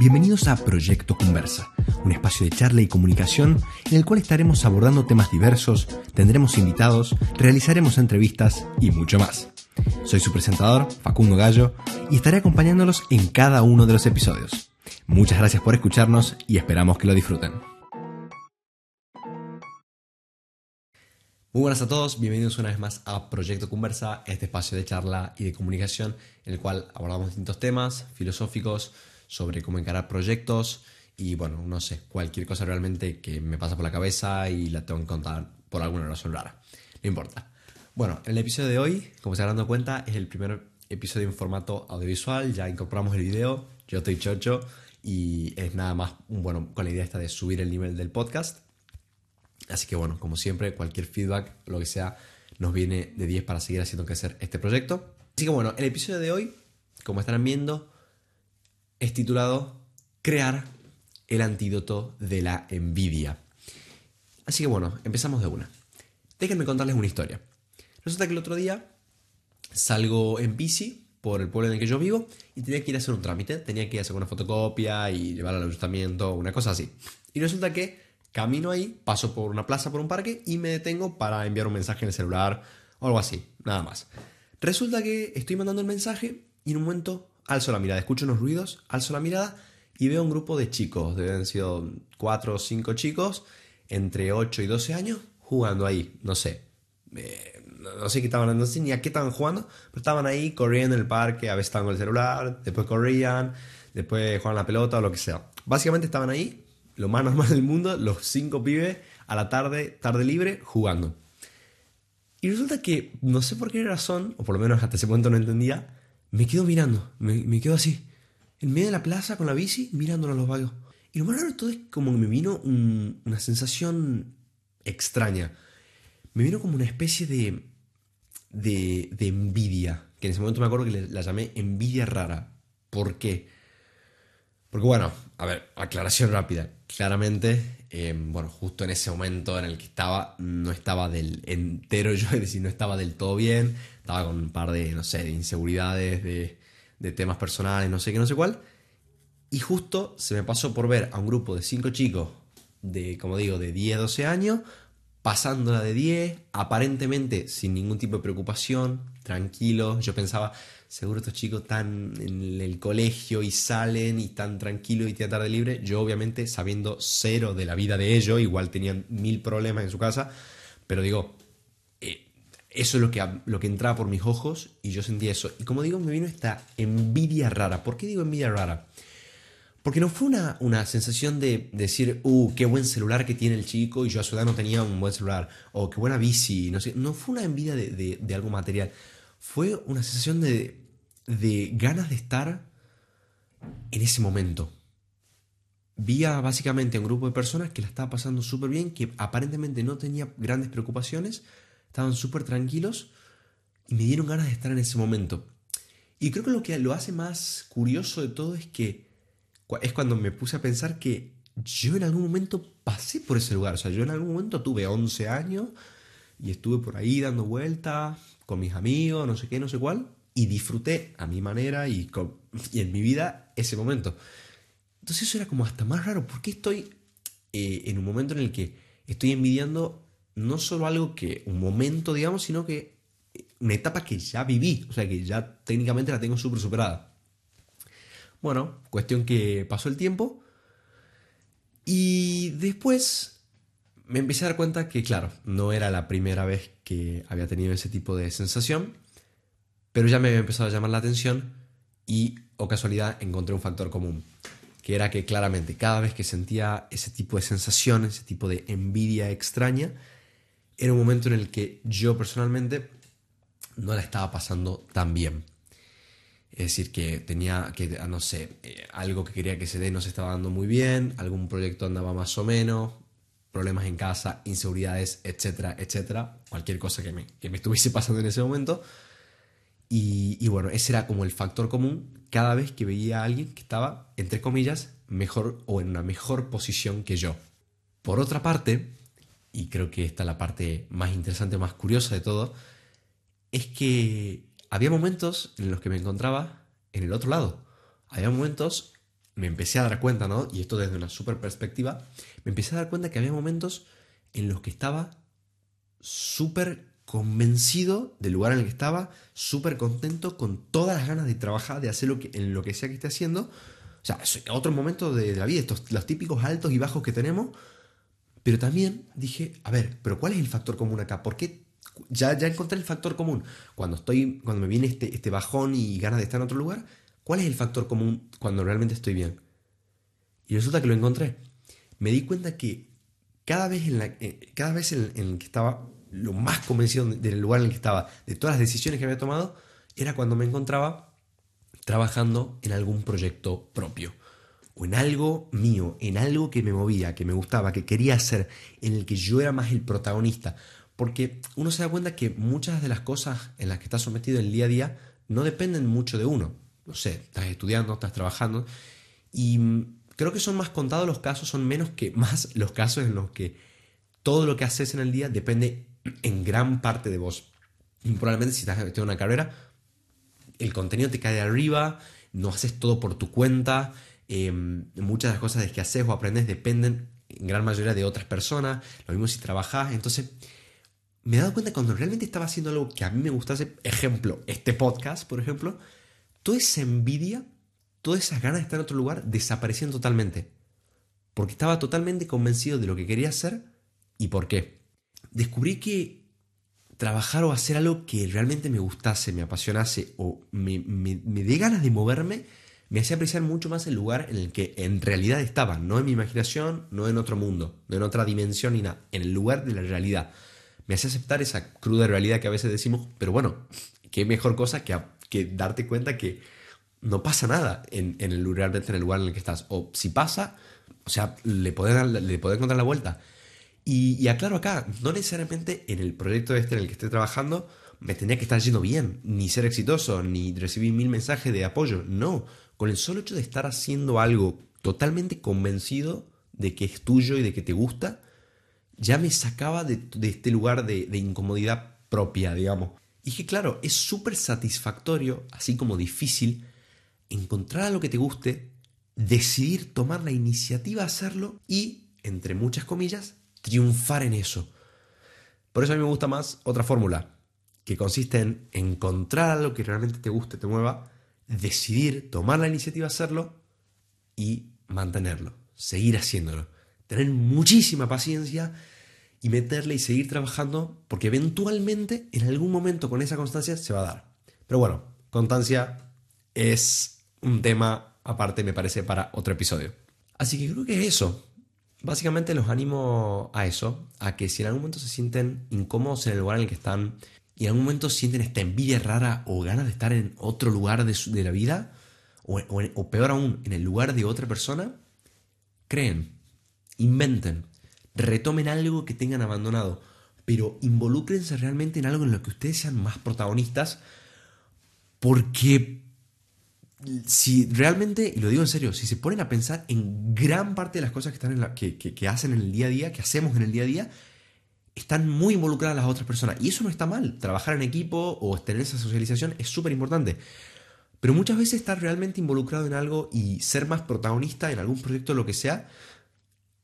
Bienvenidos a Proyecto Conversa, un espacio de charla y comunicación en el cual estaremos abordando temas diversos, tendremos invitados, realizaremos entrevistas y mucho más. Soy su presentador, Facundo Gallo, y estaré acompañándolos en cada uno de los episodios. Muchas gracias por escucharnos y esperamos que lo disfruten. Muy buenas a todos, bienvenidos una vez más a Proyecto Conversa, este espacio de charla y de comunicación en el cual abordamos distintos temas filosóficos sobre cómo encarar proyectos y bueno, no sé, cualquier cosa realmente que me pasa por la cabeza y la tengo que contar por alguna razón rara. No importa. Bueno, en el episodio de hoy, como se habrán dado cuenta, es el primer episodio en formato audiovisual, ya incorporamos el video, yo estoy chocho y es nada más, bueno, con la idea esta de subir el nivel del podcast Así que bueno, como siempre, cualquier feedback, lo que sea, nos viene de 10 para seguir haciendo crecer este proyecto. Así que bueno, el episodio de hoy, como estarán viendo, es titulado Crear el antídoto de la envidia. Así que bueno, empezamos de una. Déjenme contarles una historia. Resulta que el otro día salgo en bici por el pueblo en el que yo vivo y tenía que ir a hacer un trámite. Tenía que hacer una fotocopia y llevar al ayuntamiento, una cosa así. Y resulta que Camino ahí, paso por una plaza, por un parque y me detengo para enviar un mensaje en el celular o algo así, nada más. Resulta que estoy mandando el mensaje y en un momento alzo la mirada, escucho unos ruidos, alzo la mirada y veo un grupo de chicos, deben sido 4 o 5 chicos, entre 8 y 12 años, jugando ahí, no sé. Eh, no sé qué estaban, no sé ni a qué estaban jugando, pero estaban ahí corriendo en el parque, a veces estaban con el celular, después corrían, después jugaban la pelota o lo que sea. Básicamente estaban ahí lo más normal del mundo, los cinco pibes a la tarde, tarde libre, jugando. Y resulta que, no sé por qué razón, o por lo menos hasta ese momento no entendía, me quedo mirando, me, quedo así, en medio de la plaza con la bici, mirándolo a los vagos. Y lo más raro de todo es como que me vino una sensación extraña. Me vino como una especie de, de, de envidia, que en ese momento me acuerdo que la llamé envidia rara. ¿Por qué? Porque bueno, a ver, aclaración rápida. Claramente, em, bueno, justo en ese momento en el que estaba, no estaba del entero yo, es decir, no estaba del todo bien, estaba con un par de, no sé, de inseguridades, de, de temas personales, no sé qué, no sé cuál. Y justo se me pasó por ver a un grupo de cinco chicos de, como digo, de 10, 12 años, pasándola de 10, aparentemente sin ningún tipo de preocupación, tranquilos. Yo pensaba, seguro estos chicos están en el colegio y salen y están tranquilos y tienen tarde libre. Yo obviamente sabiendo cero de la vida de ellos, igual tenían mil problemas en su casa, pero digo, eh, eso es lo que, lo que entraba por mis ojos y yo sentía eso. Y como digo, me vino esta envidia rara. ¿Por qué digo envidia rara? Porque no fue una, una, sensación de decir, uh, qué buen celular que tiene el chico y yo a su edad no tenía un buen celular, o qué buena bici, no sé, no fue una envidia de, de algo material, fue una sensación de, de ganas de estar en ese momento. Vi básicamente a un grupo de personas que la estaba pasando súper bien, que aparentemente no tenía grandes preocupaciones, estaban súper tranquilos y me dieron ganas de estar en ese momento. Y creo que lo que lo hace más curioso de todo es que es cuando me puse a pensar que yo en algún momento pasé por ese lugar. O sea, yo en algún momento tuve 11 años y estuve por ahí dando vueltas con mis amigos, no sé qué, no sé cuál y disfruté a mi manera y, y, en mi vida ese momento. Entonces eso era como hasta más raro. ¿Por qué estoy eh, en un momento en el que estoy envidiando no solo algo que, un momento, digamos, sino que eh, una etapa que ya viví, o sea, que ya técnicamente la tengo súper superada? Bueno, cuestión que pasó el tiempo y después me empecé a dar cuenta que, claro, no era la primera vez que había tenido ese tipo de sensación pero ya me había empezado a llamar la atención y, o casualidad, encontré un factor común, que era que claramente cada vez que sentía ese tipo de sensación, ese tipo de envidia extraña, era un momento en el que yo personalmente no la estaba pasando tan bien. Es decir, que tenía que, no sé, eh, algo que quería que se dé no se estaba dando muy bien, algún proyecto andaba más o menos, problemas en casa, inseguridades, etcétera, etcétera, cualquier cosa que me, que me estuviese pasando en ese momento, y, bueno, ese era como el factor común cada vez que veía a alguien que estaba, entre comillas, mejor o en una mejor posición que yo. Por otra parte, y creo que esta es la parte más interesante, más curiosa de todo, es que había momentos en los que me encontraba en el otro lado. Había momentos me empecé a dar cuenta, ¿no? Y esto desde una super perspectiva, me empecé a dar cuenta que había momentos en los que estaba súper convencido del lugar en el que estaba, súper contento, con todas las ganas de trabajar, de hacer lo que, en lo que sea que esté haciendo. O sea, es otro momento de, la vida, estos, los típicos altos y bajos que tenemos. Pero también dije, a ver, pero ¿cuál es el factor común acá? ¿Por qué? Ya, ya encontré el factor común. Cuando, estoy, cuando me viene este, este bajón y ganas de estar en otro lugar, ¿cuál es el factor común cuando realmente estoy bien? Y resulta que lo encontré. Me di cuenta que cada vez en, la, eh, cada vez en, en que estaba lo más convencido del lugar en el que estaba, de todas las decisiones que había tomado, era cuando me encontraba trabajando en algún proyecto propio o en algo mío, en algo que me movía, que me gustaba, que quería hacer, en el que yo era más el protagonista. Porque uno se da cuenta que muchas de las cosas en las que estás sometido el día a día no dependen mucho de uno. No sé, estás estudiando, estás trabajando. Y creo que son más contados los casos, son menos que más los casos en los que todo lo que haces en el día depende en gran parte de vos. Y probablemente si estás en una carrera, el contenido te cae arriba, no haces todo por tu cuenta, em, muchas de las cosas que haces o aprendes dependen en gran mayoría de otras personas, lo mismo si trabajas, entonces me he dado cuenta cuando realmente estaba haciendo algo que a mí me gustase, ejemplo, este podcast, por ejemplo, toda esa envidia, todas esas ganas de estar en otro lugar desaparecían totalmente. Porque estaba totalmente convencido de lo que quería hacer y por qué descubrí que trabajar o hacer algo que realmente me gustase, me apasionase o me, me, dé ganas de moverme, me hacía apreciar mucho más el lugar en el que en realidad estaba, no en mi imaginación, no en otro mundo, no en otra dimensión ni nada, en el lugar de la realidad. Me hacía aceptar esa cruda realidad que a veces decimos, pero bueno, qué mejor cosa que, que darte cuenta que no pasa nada en, en el, en el lugar en el que estás. O si pasa, o sea, le podés, le encontrar la vuelta. Y, aclaro acá, no necesariamente en el proyecto este en el que esté trabajando me tenía que estar yendo bien, ni ser exitoso, ni recibir mil mensajes de apoyo. No, con el solo hecho de estar haciendo algo totalmente convencido de que es tuyo y de que te gusta, ya me sacaba de, este lugar de, de, incomodidad propia, digamos. Y que claro, es súper satisfactorio, así como difícil, encontrar lo que te guste, decidir tomar la iniciativa a hacerlo y, entre muchas comillas, triunfar en eso. Por eso a mí me gusta más otra fórmula, que consiste en encontrar algo que realmente te guste, te mueva, decidir, tomar la iniciativa, hacerlo y mantenerlo, seguir haciéndolo. Tener muchísima paciencia y meterle y seguir trabajando, porque eventualmente, en algún momento con esa constancia, se va a dar. Pero bueno, constancia es un tema aparte, me parece, para otro episodio. Así que creo que es eso. Básicamente los animo a eso, a que si en algún momento se sienten incómodos en el lugar en el que están y en algún momento sienten esta envidia rara o ganas de estar en otro lugar de, la vida, o, peor aún, en el lugar de otra persona, creen, inventen, retomen algo que tengan abandonado, pero involúcrense realmente en algo en lo que ustedes sean más protagonistas, porque si realmente, y lo digo en serio, si se ponen a pensar en gran parte de las cosas que, están en la, que, hacen en el día a día, que hacemos en el día a día, están muy involucradas las otras personas. Y eso no está mal. Trabajar en equipo o tener esa socialización es súper importante. Pero muchas veces estar realmente involucrado en algo y ser más protagonista en algún proyecto, lo que sea,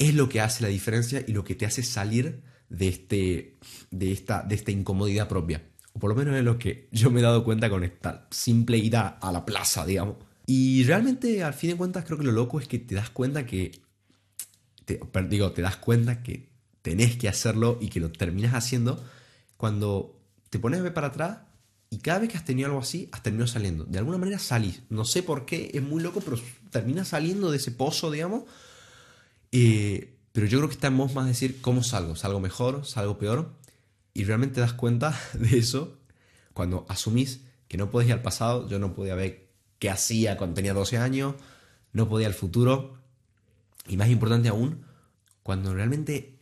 es lo que hace la diferencia y lo que te hace salir de, este, de, esta, de esta incomodidad propia. O por lo menos es lo que yo me he dado cuenta con esta simple ida a la plaza, digamos. Y realmente, al fin de cuentas, creo que lo loco es que te das cuenta que. Te, digo, te das cuenta que tenés que hacerlo y que lo terminas haciendo cuando te pones a ver para atrás y cada vez que has tenido algo así, has terminado saliendo. De alguna manera salís. No sé por qué, es muy loco, pero terminas saliendo de ese pozo, digamos. Eh, pero yo creo que está en vos más decir cómo salgo. ¿Salgo mejor? ¿Salgo peor? Y realmente te das cuenta de eso cuando asumís que no puedes ir al pasado, yo no podía ver qué hacía cuando tenía 12 años, no podía al futuro, y más importante aún, cuando realmente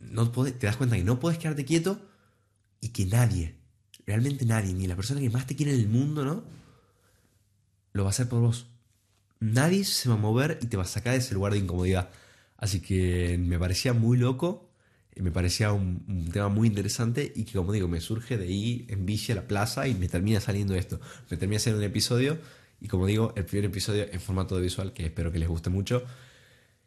no te das cuenta que no puedes quedarte quieto y que nadie, realmente nadie, ni la persona que más te quiere en el mundo, ¿no? Lo va a hacer por vos. Nadie se va a mover y te va a sacar de ese lugar de incomodidad. Así que me parecía muy loco me parecía un, tema muy interesante y que como digo, me surge de ir en bici a la plaza y me termina saliendo esto. Me termina siendo un episodio Y como digo, el primer episodio en formato de visual, que espero que les guste mucho.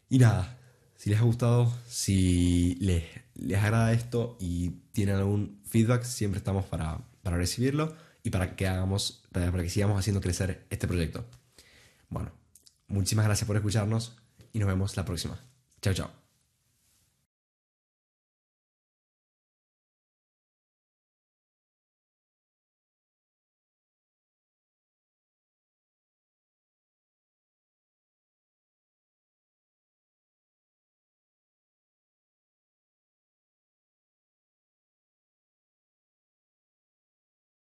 Y nada, si les ha gustado, si les, les agrada esto y tienen algún feedback, siempre estamos para, para recibirlo y para que hagamos, para que sigamos haciendo crecer este proyecto. Bueno, muchísimas gracias por escucharnos y nos vemos la próxima. Chao, chao.